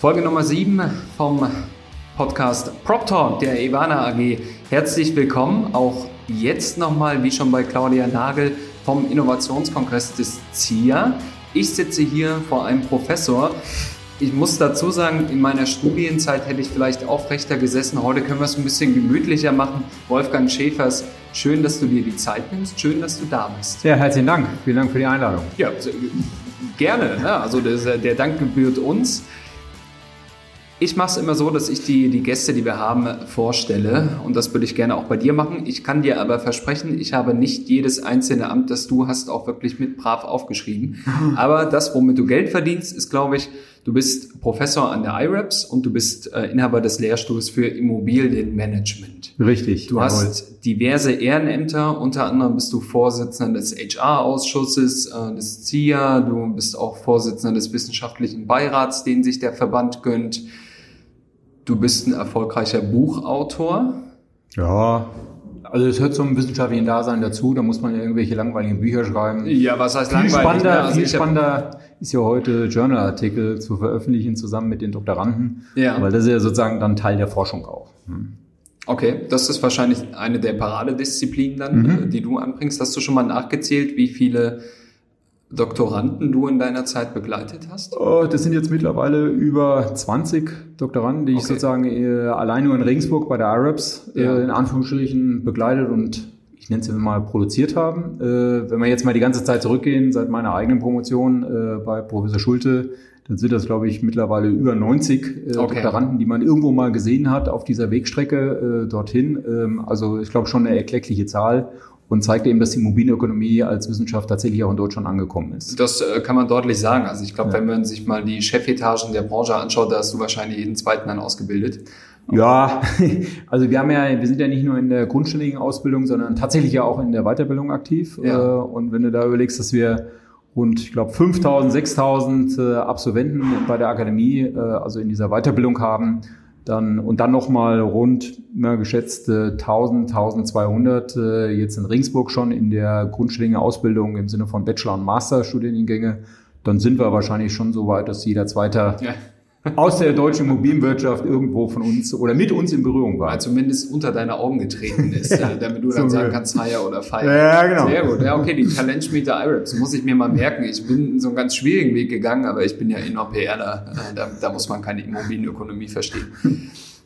Folge Nummer 7 vom Podcast Prop Talk der Ivana AG. Herzlich willkommen, auch jetzt nochmal, wie schon bei Claudia Nagel, vom Innovationskongress des ZIA. Ich sitze hier vor einem Professor. Ich muss dazu sagen, in meiner Studienzeit hätte ich vielleicht aufrechter gesessen. Heute können wir es ein bisschen gemütlicher machen. Wolfgang Schäfers, schön, dass du dir die Zeit nimmst. Schön, dass du da bist. Ja, herzlichen Dank. Vielen Dank für die Einladung. Ja, gerne. Ja, also das, der Dank gebührt uns. Ich mache es immer so, dass ich die, die Gäste, die wir haben, vorstelle. Und das würde ich gerne auch bei dir machen. Ich kann dir aber versprechen, ich habe nicht jedes einzelne Amt, das du hast, auch wirklich mit brav aufgeschrieben. Aber das, womit du Geld verdienst, ist, glaube ich, du bist Professor an der IRAPS und du bist äh, Inhaber des Lehrstuhls für Immobilienmanagement. Richtig. Du jawohl. hast diverse Ehrenämter. Unter anderem bist du Vorsitzender des HR-Ausschusses, äh, des ZIA. Du bist auch Vorsitzender des wissenschaftlichen Beirats, den sich der Verband gönnt. Du bist ein erfolgreicher Buchautor. Ja, also es hört zum wissenschaftlichen Dasein dazu, da muss man ja irgendwelche langweiligen Bücher schreiben. Ja, was heißt viel langweilig? Spannender, Ja, also viel spannender ist ja heute Journalartikel zu veröffentlichen zusammen mit den Doktoranden, Ja. weil das ist ja sozusagen dann Teil der Forschung auch. Hm. Okay, das ist wahrscheinlich eine der Paradedisziplinen dann, Mhm. äh, die du anbringst. Hast du schon mal nachgezählt, wie viele Doktoranden du in deiner Zeit begleitet hast? Oh, Das sind jetzt mittlerweile über 20 Doktoranden, die ich Okay. sozusagen äh, allein nur in Regensburg bei der IRAPS Ja. äh, in Anführungsstrichen begleitet und ich nenne es jetzt mal produziert haben. Äh, wenn wir jetzt mal die ganze Zeit zurückgehen, seit meiner eigenen Promotion äh, bei Professor Schulte, dann sind das, glaube ich, mittlerweile über 90 äh, Okay. Doktoranden, die man irgendwo mal gesehen hat auf dieser Wegstrecke äh, dorthin. Ähm, also ich glaube schon eine erkleckliche Zahl und zeigt eben, dass die Immobilienökonomie als Wissenschaft tatsächlich auch in Deutschland angekommen ist. Das äh, kann man deutlich sagen. Also ich glaube, Ja. wenn man sich mal die Chefetagen der Branche anschaut, da hast du wahrscheinlich jeden zweiten dann ausgebildet. Ja, also wir haben ja, wir sind ja nicht nur in der grundständigen Ausbildung, sondern tatsächlich ja auch in der Weiterbildung aktiv. Ja. Äh, Und wenn du da überlegst, dass wir rund, ich glaube, 5000, 6000 äh, Absolventen bei der Akademie, äh, also in dieser Weiterbildung haben, dann und dann nochmal rund, immer geschätzt, äh, 1000, 1200 äh, jetzt in Regensburg schon in der grundständigen Ausbildung im Sinne von Bachelor- und Masterstudiengänge, dann sind wir wahrscheinlich schon so weit, dass jeder Zweiter Ja. Aus der deutschen Immobilienwirtschaft irgendwo von uns oder mit uns in Berührung war. Zumindest unter deine Augen getreten ist, äh, damit du dann So sagen kannst, Hire oder Fire. Ja, genau. Sehr gut. Ja, okay, die Talentschmiede IRAPS muss ich mir mal merken. Ich bin so einen ganz schwierigen Weg gegangen, aber ich bin ja InnoPRler. Äh, Da, da muss man keine Immobilienökonomie verstehen.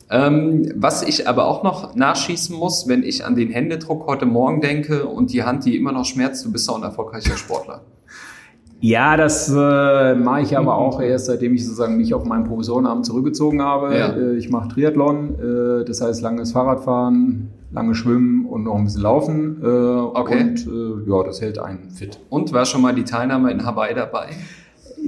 Ähm, was ich aber auch noch nachschießen muss, wenn ich an den Händedruck heute Morgen denke und die Hand, die immer noch schmerzt, du bist auch ein erfolgreicher Sportler. Ja, das äh, mache ich aber auch erst, seitdem ich sozusagen mich auf meinen Professorenamt zurückgezogen habe. Ja. Äh, ich mache Triathlon, äh, das heißt langes Fahrradfahren, lange Schwimmen und noch ein bisschen Laufen. Äh, Okay. Und äh, ja, das hält einen fit. Und war schon mal die Teilnahme in Hawaii dabei?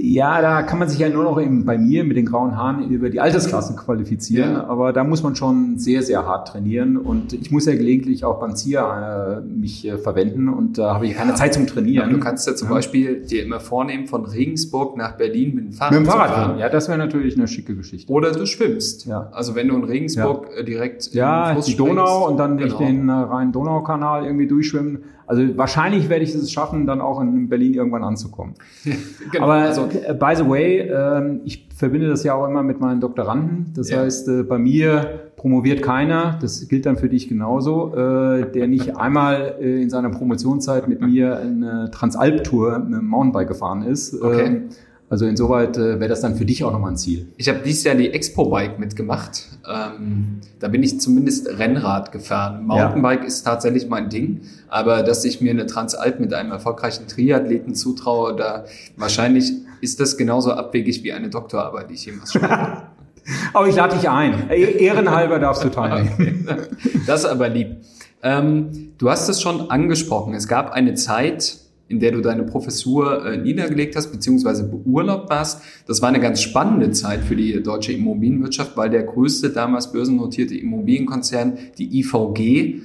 Ja, da kann man sich ja nur noch eben bei mir mit den grauen Haaren über die Altersklassen qualifizieren. Ja. Aber da muss man schon sehr, sehr hart trainieren. Und ich muss ja gelegentlich auch beim ZIA äh, mich äh, verwenden. Und da habe ich keine Zeit zum Ja, Trainieren. du kannst ja zum Beispiel dir immer vornehmen, von Regensburg nach Berlin mit dem Fahrrad, mit dem Fahrrad fahren. fahren. Ja, das wäre natürlich eine schicke Geschichte. Oder du schwimmst. Ja. Also wenn du in Regensburg äh, direkt Ja, Fluss die Donau und dann durch genau. den äh, Rhein-Donau-Kanal irgendwie durchschwimmen. Also wahrscheinlich werde ich es schaffen, dann auch in Berlin irgendwann anzukommen. Genau, Aber also, äh, by the way, ähm, ich verbinde das ja auch immer mit meinen Doktoranden. Das Ja. heißt, äh, bei mir promoviert keiner, das gilt dann für dich genauso, äh, der nicht einmal in seiner Promotionszeit mit mir eine Transalp-Tour mit dem Mountainbike gefahren ist. Okay. Ähm, Also insoweit äh, wäre das dann für dich auch nochmal ein Ziel. ich habe dieses Jahr die Expo-Bike mitgemacht. Ähm, da bin ich zumindest Rennrad gefahren. Mountainbike ist tatsächlich mein Ding. Aber dass ich mir eine Transalp mit einem erfolgreichen Triathleten zutraue, da wahrscheinlich ist das genauso abwegig wie eine Doktorarbeit, die ich jemals schreibe. Aber ich lade dich ein. Eh- Ehrenhalber darfst du teilnehmen. Das ist aber lieb. Ähm, du hast es schon angesprochen. Es gab eine Zeit, in der du deine Professur äh, niedergelegt hast, beziehungsweise beurlaubt warst. Das war eine ganz spannende Zeit für die deutsche Immobilienwirtschaft, weil der größte damals börsennotierte Immobilienkonzern, die IVG,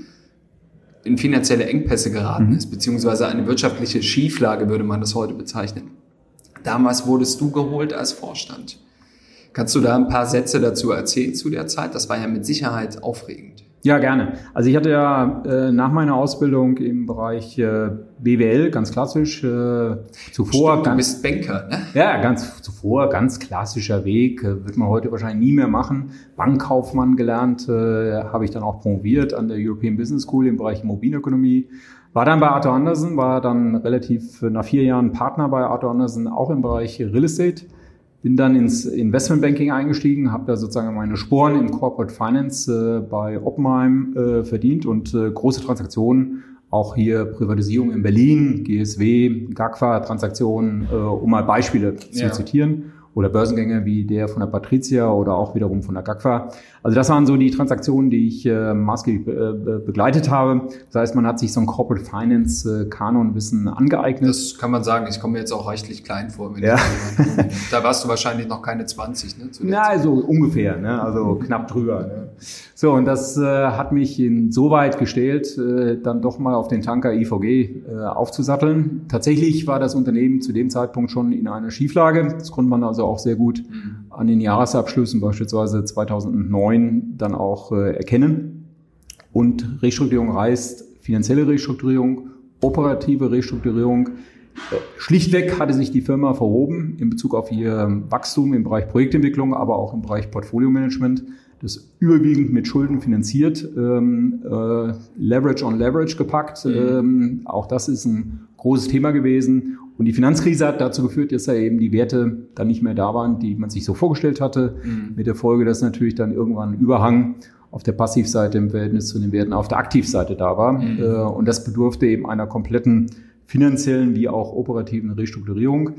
in finanzielle Engpässe geraten mhm. ist, beziehungsweise eine wirtschaftliche Schieflage würde man das heute bezeichnen. Damals wurdest du geholt als Vorstand. Kannst du da ein paar Sätze dazu erzählen zu der Zeit? Das war ja mit Sicherheit aufregend. Ja, gerne. Also ich hatte ja äh, nach meiner Ausbildung im Bereich äh, BWL, ganz klassisch, äh, zuvor. Stimmt, ganz, du bist Banker, ne? Ja, ganz zuvor, ganz klassischer Weg, äh, wird man heute wahrscheinlich nie mehr machen. Bankkaufmann gelernt, äh, habe ich dann auch promoviert an der European Business School im Bereich Immobilienökonomie. War dann bei Arthur Andersen, war dann relativ nach vier Jahren Partner bei Arthur Andersen, auch im Bereich Real Estate bin dann ins Investmentbanking eingestiegen, habe da sozusagen meine Sporen im Corporate Finance äh, bei Oppenheim äh, verdient und äh, große Transaktionen, auch hier Privatisierung in Berlin, GSW, GAGFA-Transaktionen, äh, um mal Beispiele ja. zu zitieren oder Börsengänge wie der von der Patricia oder auch wiederum von der GAGFA. Also das waren so die Transaktionen, die ich äh, maßgeblich äh, begleitet habe. Das heißt, man hat sich so ein Corporate Finance äh, Kanonwissen angeeignet. Das kann man sagen. Ich komme jetzt auch reichlich klein vor. ja. da warst du wahrscheinlich noch keine 20, ne? Na, also ungefähr, ne? also knapp drüber. Ne? So, und das äh, hat mich insoweit gestellt, äh, dann doch mal auf den Tanker IVG äh, aufzusatteln. Tatsächlich war das Unternehmen zu dem Zeitpunkt schon in einer Schieflage. Das konnte man also auch sehr gut mhm. an den Jahresabschlüssen beispielsweise 2009 dann auch äh, erkennen. Und Restrukturierung heißt finanzielle Restrukturierung, operative Restrukturierung. Äh, schlichtweg hatte sich die Firma verhoben in Bezug auf ihr Wachstum im Bereich Projektentwicklung, aber auch im Bereich Portfolio-Management das überwiegend mit Schulden finanziert, ähm, äh, Leverage on Leverage gepackt. Mhm. Ähm, auch das ist ein großes Thema gewesen. Und die Finanzkrise hat dazu geführt, dass da eben die Werte dann nicht mehr da waren, die man sich so vorgestellt hatte. Mhm. Mit der Folge, dass natürlich dann irgendwann ein Überhang auf der Passivseite im Verhältnis zu den Werten auf der Aktivseite da war. Mhm. Äh, und das bedurfte eben einer kompletten finanziellen wie auch operativen Restrukturierung.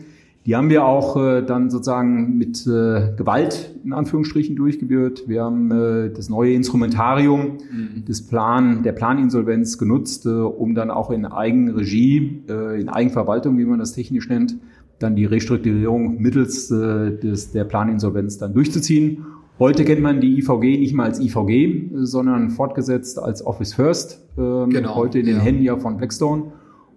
Die haben wir auch äh, dann sozusagen mit äh, Gewalt in Anführungsstrichen durchgeführt. Wir haben äh, das neue Instrumentarium mhm. des Plan, der Planinsolvenz genutzt, äh, um dann auch in Eigenregie, äh, in Eigenverwaltung, wie man das technisch nennt, dann die Restrukturierung mittels äh, des, der Planinsolvenz dann durchzuziehen. Heute kennt man die IVG nicht mal als IVG, sondern fortgesetzt als Office First. Ähm, genau, heute in den ja. Händen ja von Blackstone.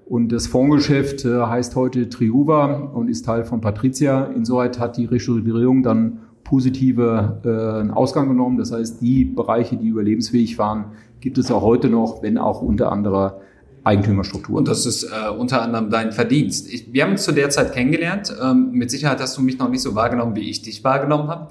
Und das Fondsgeschäft äh, heißt heute Triuva und ist Teil von Patricia. Insoweit hat die Restrukturierung dann positive äh, Ausgang genommen. Das heißt, die Bereiche, die überlebensfähig waren, gibt es auch heute noch, wenn auch unter anderem Eigentümerstruktur. Und das ist äh, unter anderem dein Verdienst. Ich, wir haben uns zu der Zeit kennengelernt. Ähm, mit Sicherheit hast du mich noch nicht so wahrgenommen, wie ich dich wahrgenommen habe.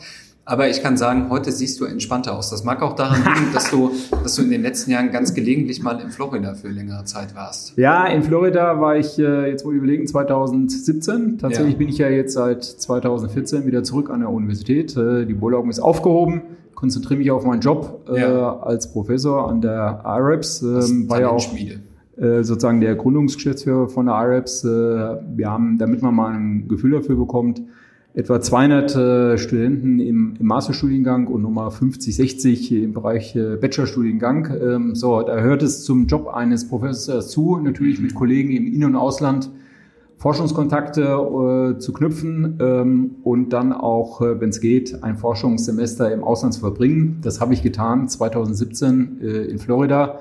Aber ich kann sagen, heute siehst du entspannter aus. Das mag auch daran liegen, dass du, dass du in den letzten Jahren ganz gelegentlich mal in Florida für längere Zeit warst. Ja, in Florida war ich, äh, jetzt wo ich überlegen, 2017. Tatsächlich ja. bin ich ja jetzt seit 2014 wieder zurück an der Universität. Äh, die Beurlaubung ist aufgehoben. Konzentriere mich auf meinen Job äh, ja. als Professor an der IREPS. Ähm, war ja auch äh, sozusagen der Gründungsgeschäftsführer von der IREPS. Äh, wir haben, damit man mal ein Gefühl dafür bekommt, etwa 200 äh, Studenten im, im Masterstudiengang und nochmal 50, 60 im Bereich äh, Bachelorstudiengang. Ähm, so, da hört es zum Job eines Professors zu, natürlich mit Kollegen im In- und Ausland Forschungskontakte äh, zu knüpfen ähm, und dann auch, äh, wenn es geht, ein Forschungssemester im Ausland zu verbringen. Das habe ich getan 2017 äh, in Florida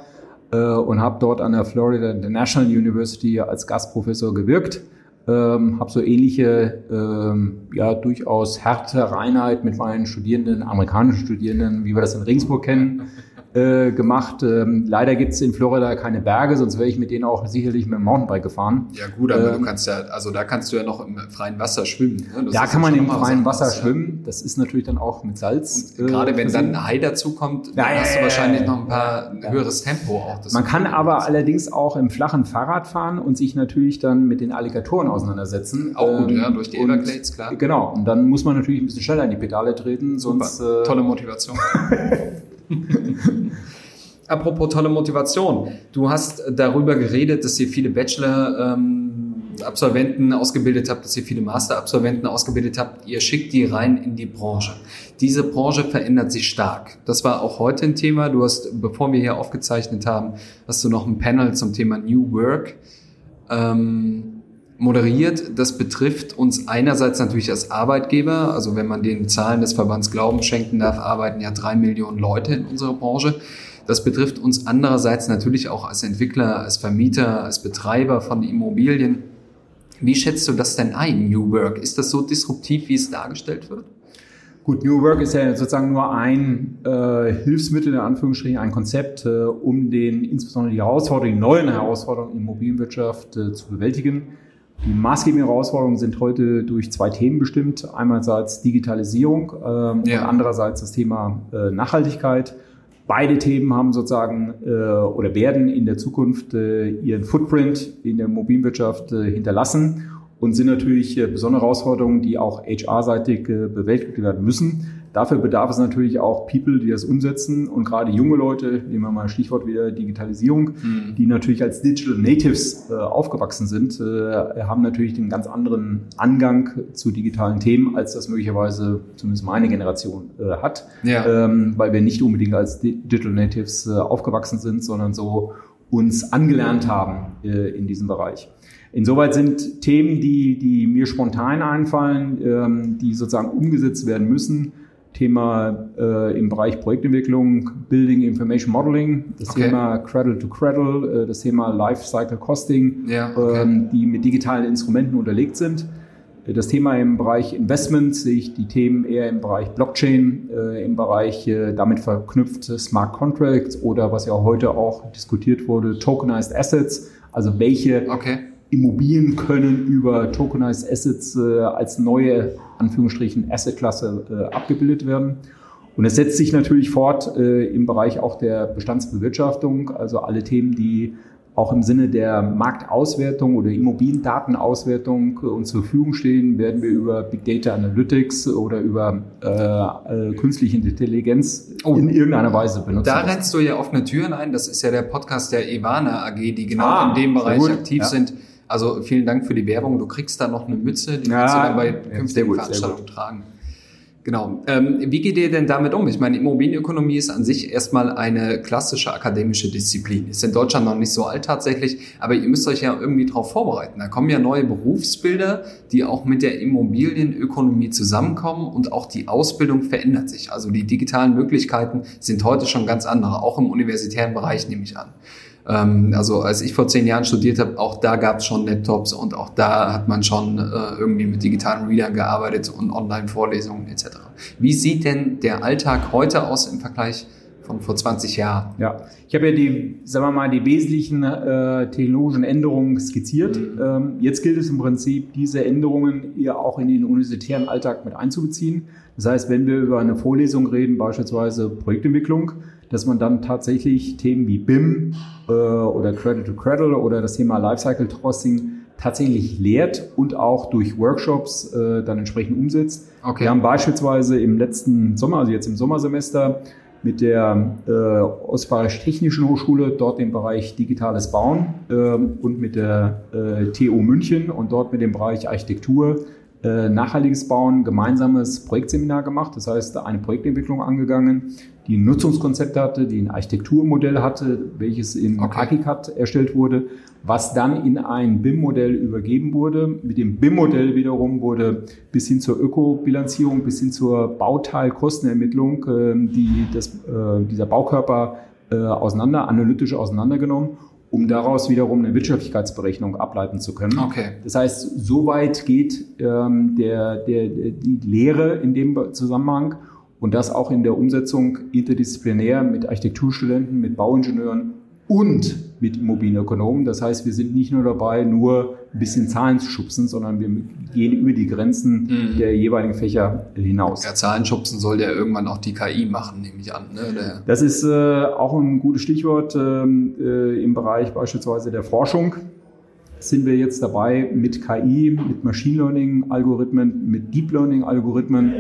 äh, und habe dort an der Florida International University als Gastprofessor gewirkt ähm, habe so ähnliche, ähm, ja, durchaus harte Reinheit mit meinen Studierenden, amerikanischen Studierenden, wie wir das in Regensburg kennen, äh, gemacht. Ähm, leider gibt es in Florida keine Berge, sonst wäre ich mit denen auch sicherlich mit dem Mountainbike gefahren. Ja gut, aber ähm, du kannst ja, also da kannst du ja noch im freien Wasser schwimmen. Ne? Da kann man im freien Wasser was, schwimmen. Das ist natürlich dann auch mit Salz. Und gerade äh, wenn dann ein Hai dazukommt, dann ja, hast du wahrscheinlich noch ein paar ein höheres Tempo auch. man kann aber allerdings auch im flachen Fahrrad fahren und sich natürlich dann mit den Alligatoren auseinandersetzen. Auch gut, ja, ähm, durch die Everglades, klar. Genau, und dann muss man natürlich ein bisschen schneller in die Pedale treten, sonst... Super. Tolle Motivation. Apropos tolle Motivation. Du hast darüber geredet, dass ihr viele Bachelor-Absolventen ähm, ausgebildet habt, dass ihr viele Master-Absolventen ausgebildet habt. Ihr schickt die rein in die Branche. Diese Branche verändert sich stark. Das war auch heute ein Thema. Du hast, bevor wir hier aufgezeichnet haben, hast du noch ein Panel zum Thema New Work. ähm, moderiert. Das betrifft uns einerseits natürlich als Arbeitgeber. Also wenn man den Zahlen des Verbands Glauben schenken darf, arbeiten ja drei Millionen Leute in unserer Branche. Das betrifft uns andererseits natürlich auch als Entwickler, als Vermieter, als Betreiber von Immobilien. Wie schätzt du das denn ein, New Work? Ist das so disruptiv, wie es dargestellt wird? Gut, New Work ist ja sozusagen nur ein äh, Hilfsmittel, in Anführungsstrichen, ein Konzept, äh, um den insbesondere die Herausforderungen, die neuen Herausforderungen in der Immobilienwirtschaft äh, zu bewältigen. Die maßgebenden Herausforderungen sind heute durch zwei Themen bestimmt. Einerseits Digitalisierung ähm, ja. und andererseits das Thema äh, Nachhaltigkeit. Beide Themen haben sozusagen äh, oder werden in der Zukunft äh, ihren Footprint in der Immobilienwirtschaft äh, hinterlassen und sind natürlich äh, besondere Herausforderungen, die auch HR-seitig äh, bewältigt werden müssen. Dafür bedarf es natürlich auch People, die das umsetzen und gerade junge Leute, nehmen wir mal ein Stichwort wieder Digitalisierung, mhm. die natürlich als Digital Natives äh, aufgewachsen sind, äh, haben natürlich den ganz anderen Angang zu digitalen Themen, als das möglicherweise zumindest meine Generation äh, hat, ja. ähm, weil wir nicht unbedingt als Digital Natives äh, aufgewachsen sind, sondern so uns angelernt haben äh, in diesem Bereich. Insoweit sind Themen, die, die mir spontan einfallen, ähm, die sozusagen umgesetzt werden müssen. Thema äh, im Bereich Projektentwicklung, Building Information Modeling, das okay. Thema Cradle to Cradle, äh, das Thema Lifecycle Costing, ja, okay. ähm, die mit digitalen Instrumenten unterlegt sind. Äh, das Thema im Bereich Investment sehe ich die Themen eher im Bereich Blockchain, äh, im Bereich äh, damit verknüpft Smart Contracts oder was ja heute auch diskutiert wurde, Tokenized Assets. Also welche okay. Immobilien können über Tokenized Assets äh, als neue, Anführungsstrichen, Assetklasse äh, abgebildet werden. Und es setzt sich natürlich fort äh, im Bereich auch der Bestandsbewirtschaftung, also alle Themen, die auch im Sinne der Marktauswertung oder Immobiliendatenauswertung äh, uns zur Verfügung stehen, werden wir über Big Data Analytics oder über äh, äh, künstliche Intelligenz oh, in irgendeiner Weise benutzen. Da rennst du ja offene Türen ein. Das ist ja der Podcast der Ivana AG, die genau ah, in dem Bereich aktiv ja. sind. Also vielen Dank für die Werbung. Du kriegst da noch eine Mütze, die ja, kannst du dann bei künftigen Veranstaltungen tragen. Genau. Ähm, wie geht ihr denn damit um? Ich meine, Immobilienökonomie ist an sich erstmal eine klassische akademische Disziplin. Ist in Deutschland noch nicht so alt tatsächlich, aber ihr müsst euch ja irgendwie darauf vorbereiten. Da kommen ja neue Berufsbilder, die auch mit der Immobilienökonomie zusammenkommen und auch die Ausbildung verändert sich. Also die digitalen Möglichkeiten sind heute schon ganz andere, auch im universitären Bereich nehme ich an. Ähm, also als ich vor zehn Jahren studiert habe, auch da gab es schon Laptops und auch da hat man schon äh, irgendwie mit digitalen Readern gearbeitet und Online-Vorlesungen etc. Wie sieht denn der Alltag heute aus im Vergleich von vor 20 Jahren. Ja, ich habe ja die, sagen wir mal, die wesentlichen äh, technologischen Änderungen skizziert. Mhm. Ähm, jetzt gilt es im Prinzip, diese Änderungen eher auch in den universitären Alltag mit einzubeziehen. Das heißt, wenn wir über eine Vorlesung reden, beispielsweise Projektentwicklung, dass man dann tatsächlich Themen wie BIM äh, oder Cradle to Cradle oder das Thema Lifecycle Trusting tatsächlich lehrt und auch durch Workshops äh, dann entsprechend umsetzt. Okay. Wir haben beispielsweise im letzten Sommer, also jetzt im Sommersemester, mit der äh, Ostbayerisch Technischen Hochschule, dort im Bereich digitales Bauen äh, und mit der äh, TU München und dort mit dem Bereich Architektur äh, nachhaltiges Bauen gemeinsames Projektseminar gemacht. Das heißt, eine Projektentwicklung angegangen, die ein Nutzungskonzept hatte, die ein Architekturmodell hatte, welches in okay. ArchiCAD erstellt wurde, was dann in ein BIM-Modell übergeben wurde. Mit dem BIM-Modell wiederum wurde bis hin zur Ökobilanzierung, bis hin zur Bauteilkostenermittlung äh, die, das, äh, dieser Baukörper äh, auseinander, analytisch auseinandergenommen um daraus wiederum eine Wirtschaftlichkeitsberechnung ableiten zu können. Okay. Das heißt, soweit geht ähm, der, der, die Lehre in dem Zusammenhang und das auch in der Umsetzung interdisziplinär mit Architekturstudenten, mit Bauingenieuren und mit Immobilienökonomen. Das heißt, wir sind nicht nur dabei, nur ein bisschen Zahlen zu schubsen, sondern wir gehen über die Grenzen mhm. der jeweiligen Fächer hinaus. Ja, Zahlen schubsen soll ja irgendwann auch die KI machen, nehme ich an. Ne? Das ist äh, auch ein gutes Stichwort ähm, äh, im Bereich beispielsweise der Forschung sind wir jetzt dabei, mit KI, mit Machine Learning-Algorithmen, mit Deep Learning-Algorithmen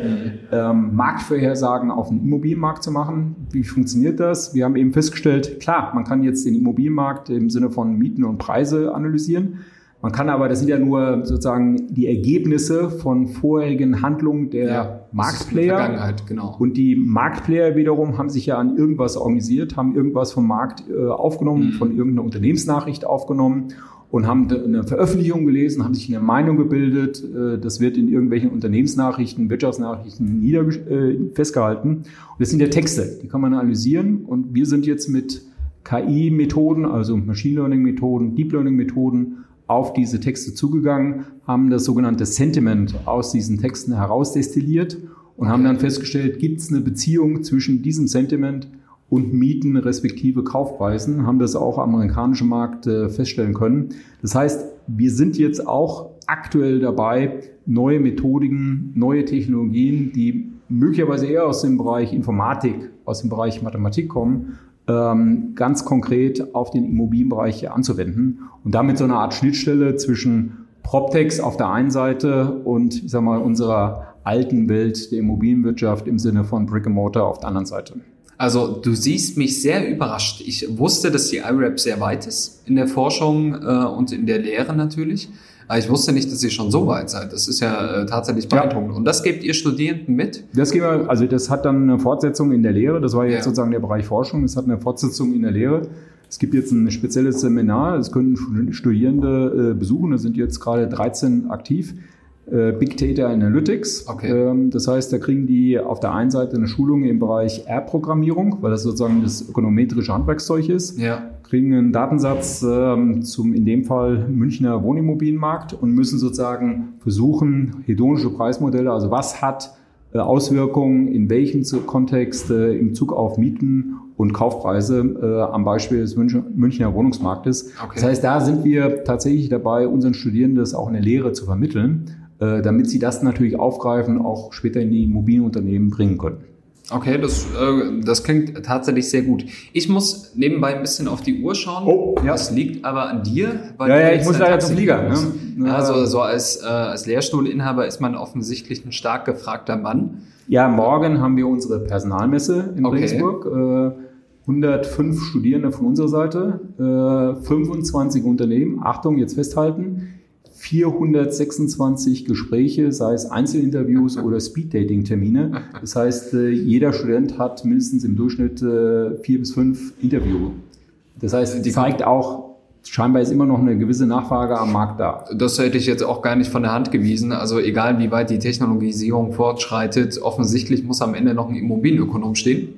ähm, Marktvorhersagen auf dem Immobilienmarkt zu machen. Wie funktioniert das? Wir haben eben festgestellt, klar, man kann jetzt den Immobilienmarkt im Sinne von Mieten und Preise analysieren. Man kann aber, das sind ja nur sozusagen die Ergebnisse von vorherigen Handlungen der ja, Marktplayer. Vergangenheit, genau. Und die Marktplayer wiederum haben sich ja an irgendwas organisiert, haben irgendwas vom Markt äh, aufgenommen, mhm. von irgendeiner Unternehmensnachricht aufgenommen und haben eine Veröffentlichung gelesen, haben sich eine Meinung gebildet. Äh, das wird in irgendwelchen Unternehmensnachrichten, Wirtschaftsnachrichten äh, festgehalten. Und das sind ja Texte, die kann man analysieren. Und wir sind jetzt mit KI-Methoden, also Machine Learning-Methoden, Deep Learning-Methoden auf diese Texte zugegangen, haben das sogenannte Sentiment aus diesen Texten herausdestilliert und haben dann festgestellt, gibt es eine Beziehung zwischen diesem Sentiment und Mieten respektive Kaufpreisen, haben das auch am amerikanischen Markt äh, feststellen können. Das heißt, wir sind jetzt auch aktuell dabei, neue Methodiken, neue Technologien, die möglicherweise eher aus dem Bereich Informatik, aus dem Bereich Mathematik kommen, ähm, ganz konkret auf den Immobilienbereich anzuwenden und damit so eine Art Schnittstelle zwischen PropTechs auf der einen Seite und ich sag mal unserer alten Welt der Immobilienwirtschaft im Sinne von Brick and Mortar auf der anderen Seite. Also du siehst mich sehr überrascht. Ich wusste, dass die IRAP sehr weit ist in der Forschung äh, und in der Lehre natürlich. Aber ich wusste nicht, dass ihr schon so weit seid. Das ist ja äh, tatsächlich beeindruckend. Ja. Und das gebt ihr Studierenden mit? Das geben wir, also das hat dann eine Fortsetzung in der Lehre. Das war jetzt ja. sozusagen der Bereich Forschung. Das hat eine Fortsetzung in der Lehre. Es gibt jetzt ein spezielles Seminar. Das können Studierende äh, besuchen. Da sind jetzt gerade 13 aktiv Big Data Analytics. Okay. Ähm, das heißt, da kriegen die auf der einen Seite eine Schulung im Bereich R-Programmierung, weil das sozusagen das ökonometrische Handwerkszeug ist. Ja. Kriegen einen Datensatz ähm, zum in dem Fall Münchner Wohnimmobilienmarkt und müssen sozusagen versuchen, hedonische Preismodelle, also was hat äh, Auswirkungen in welchem Kontext äh, im Zug auf Mieten und Kaufpreise äh, am Beispiel des Münchner Wohnungsmarktes. Okay. Das heißt, da sind wir tatsächlich dabei, unseren Studierenden das auch in der Lehre zu vermitteln. Äh, damit sie das natürlich aufgreifen, auch später in die Immobilienunternehmen bringen können. Okay, das, äh, das klingt tatsächlich sehr gut. Ich muss nebenbei ein bisschen auf die Uhr schauen. Oh, ja. Das liegt aber an dir. Weil ja, ja, ich muss leider zum Flieger. Ne? Also so als, äh, als Lehrstuhlinhaber ist man offensichtlich ein stark gefragter Mann. Ja, morgen haben wir unsere Personalmesse in okay. Regensburg. Äh, 105 Studierende von unserer Seite, äh, 25 Unternehmen. Achtung, jetzt festhalten. 426 Gespräche, sei es Einzelinterviews oder Speed-Dating-Termine. Das heißt, äh, jeder Student hat mindestens im Durchschnitt äh, vier bis fünf Interviews. Das heißt, die zeigt auch, scheinbar ist immer noch eine gewisse Nachfrage am Markt da. Das hätte ich jetzt auch gar nicht von der Hand gewiesen. Also egal, wie weit die Technologisierung fortschreitet, offensichtlich muss am Ende noch ein Immobilienökonom stehen,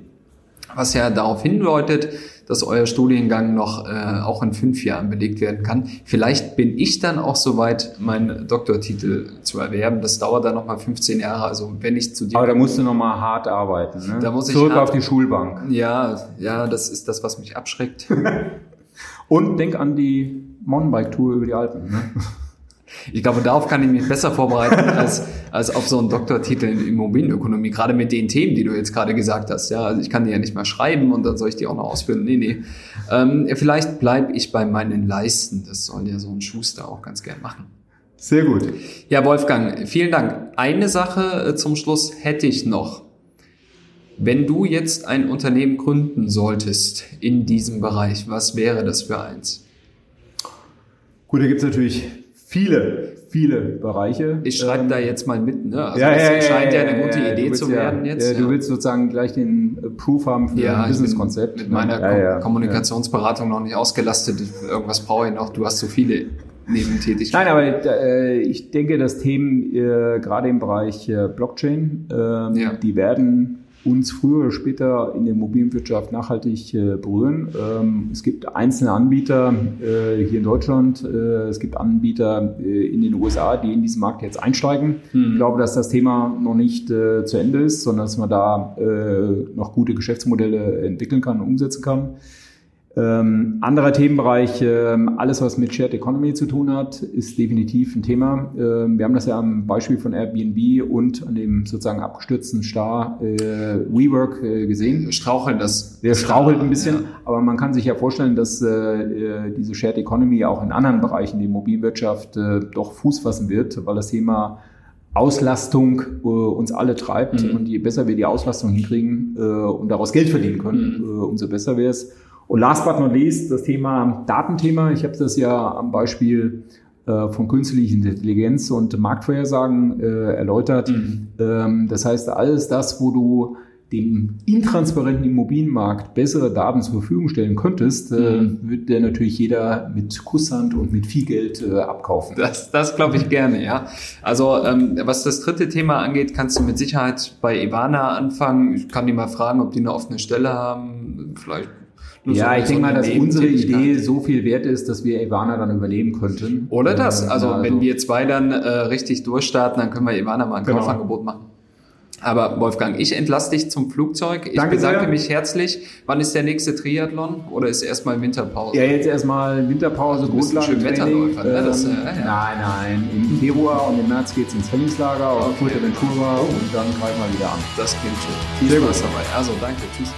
was ja darauf hindeutet, dass euer Studiengang noch äh, auch in fünf Jahren belegt werden kann. Vielleicht bin ich dann auch soweit, meinen Doktortitel zu erwerben. Das dauert dann nochmal 15 Jahre. Also wenn ich zu dir. Aber da musst du nochmal hart arbeiten. Ne? Da muss ich Zurück hart, auf die Schulbank. Ja, ja, das ist das, was mich abschreckt. Und denk an die Mountainbike-Tour über die Alpen. Ne? Ich glaube, darauf kann ich mich besser vorbereiten als, als auf so einen Doktortitel in Immobilienökonomie, gerade mit den Themen, die du jetzt gerade gesagt hast. Ja, also ich kann die ja nicht mal schreiben und dann soll ich die auch noch ausführen. Nee, nee. Ähm, vielleicht bleibe ich bei meinen Leisten. Das soll ja so ein Schuster auch ganz gern machen. Sehr gut. Ja, Wolfgang, vielen Dank. Eine Sache äh, zum Schluss hätte ich noch. Wenn du jetzt ein Unternehmen gründen solltest in diesem Bereich, was wäre das für eins? Gut, da gibt es natürlich viele, viele Bereiche. Ich schreibe ähm, da jetzt mal mit, ne? Also ja, das ja, scheint ja, ja, eine gute Idee zu werden jetzt. Du willst sozusagen gleich den äh, Proof haben für ja, ein Businesskonzept. Mit meiner Kom Kommunikationsberatung noch nicht ausgelastet. Irgendwas brauche ich noch. Du hast so viele Nebentätigkeiten. Nein, aber äh, ich denke, dass Themen äh, gerade im Bereich äh, Blockchain, äh, die werden uns früher oder später in der Immobilienwirtschaft nachhaltig äh, berühren. Ähm, es gibt einzelne Anbieter äh, hier in Deutschland, äh, es gibt Anbieter in den USA, die in diesen Markt jetzt einsteigen. Hm. Ich glaube, dass das Thema noch nicht zu Ende ist, sondern dass man da noch gute Geschäftsmodelle entwickeln kann und umsetzen kann. Ähm, anderer Themenbereich, äh, alles was mit Shared Economy zu tun hat, ist definitiv ein Thema. Ähm, wir haben das ja am Beispiel von Airbnb und an dem sozusagen abgestürzten Star äh, WeWork äh, gesehen. Straucheln das. Der strauchelt ein bisschen, ja. aber man kann sich ja vorstellen, dass äh, äh, diese Shared Economy auch in anderen Bereichen der Mobilwirtschaft äh, doch Fuß fassen wird, weil das Thema Auslastung äh, uns alle treibt mhm. und je besser wir die Auslastung hinkriegen äh, und daraus Geld verdienen können, mhm. äh, umso besser wäre es. Und last but not least das Thema Datenthema. Ich habe das ja am Beispiel äh, von künstlicher Intelligenz und Marktvorhersagen äh, erläutert. Mhm. Ähm, das heißt, alles das, wo du dem intransparenten Immobilienmarkt bessere Daten zur Verfügung stellen könntest, äh, mhm. wird der natürlich jeder mit Kusshand und mit viel Geld äh, abkaufen. Das, das glaube ich gerne, ja. Also ähm, was das dritte Thema angeht, kannst du mit Sicherheit bei Ivana anfangen. Ich kann die mal fragen, ob die eine offene Stelle haben. Vielleicht ja, so, ich denke mal, dass unsere Idee so viel wert ist, dass wir Ivana dann übernehmen könnten. Oder das. Also, also wenn wir zwei dann äh, richtig durchstarten, dann können wir Ivana mal ein genau. Kaufangebot machen. Aber Wolfgang, ich entlasse dich zum Flugzeug. Ich Danke bedanke sehr. mich herzlich. Wann ist der nächste Triathlon oder ist erstmal Winterpause? Ja, jetzt erstmal Winterpause, Grundlagentraining. Ne? Das, ähm, ja, Nein, nein. Im Februar und im März geht es ins Trainingslager auf okay. Fuerteventura und dann greifen wir wieder an. Das klingt schön. Viel Spaß dabei. Also danke. Tschüss.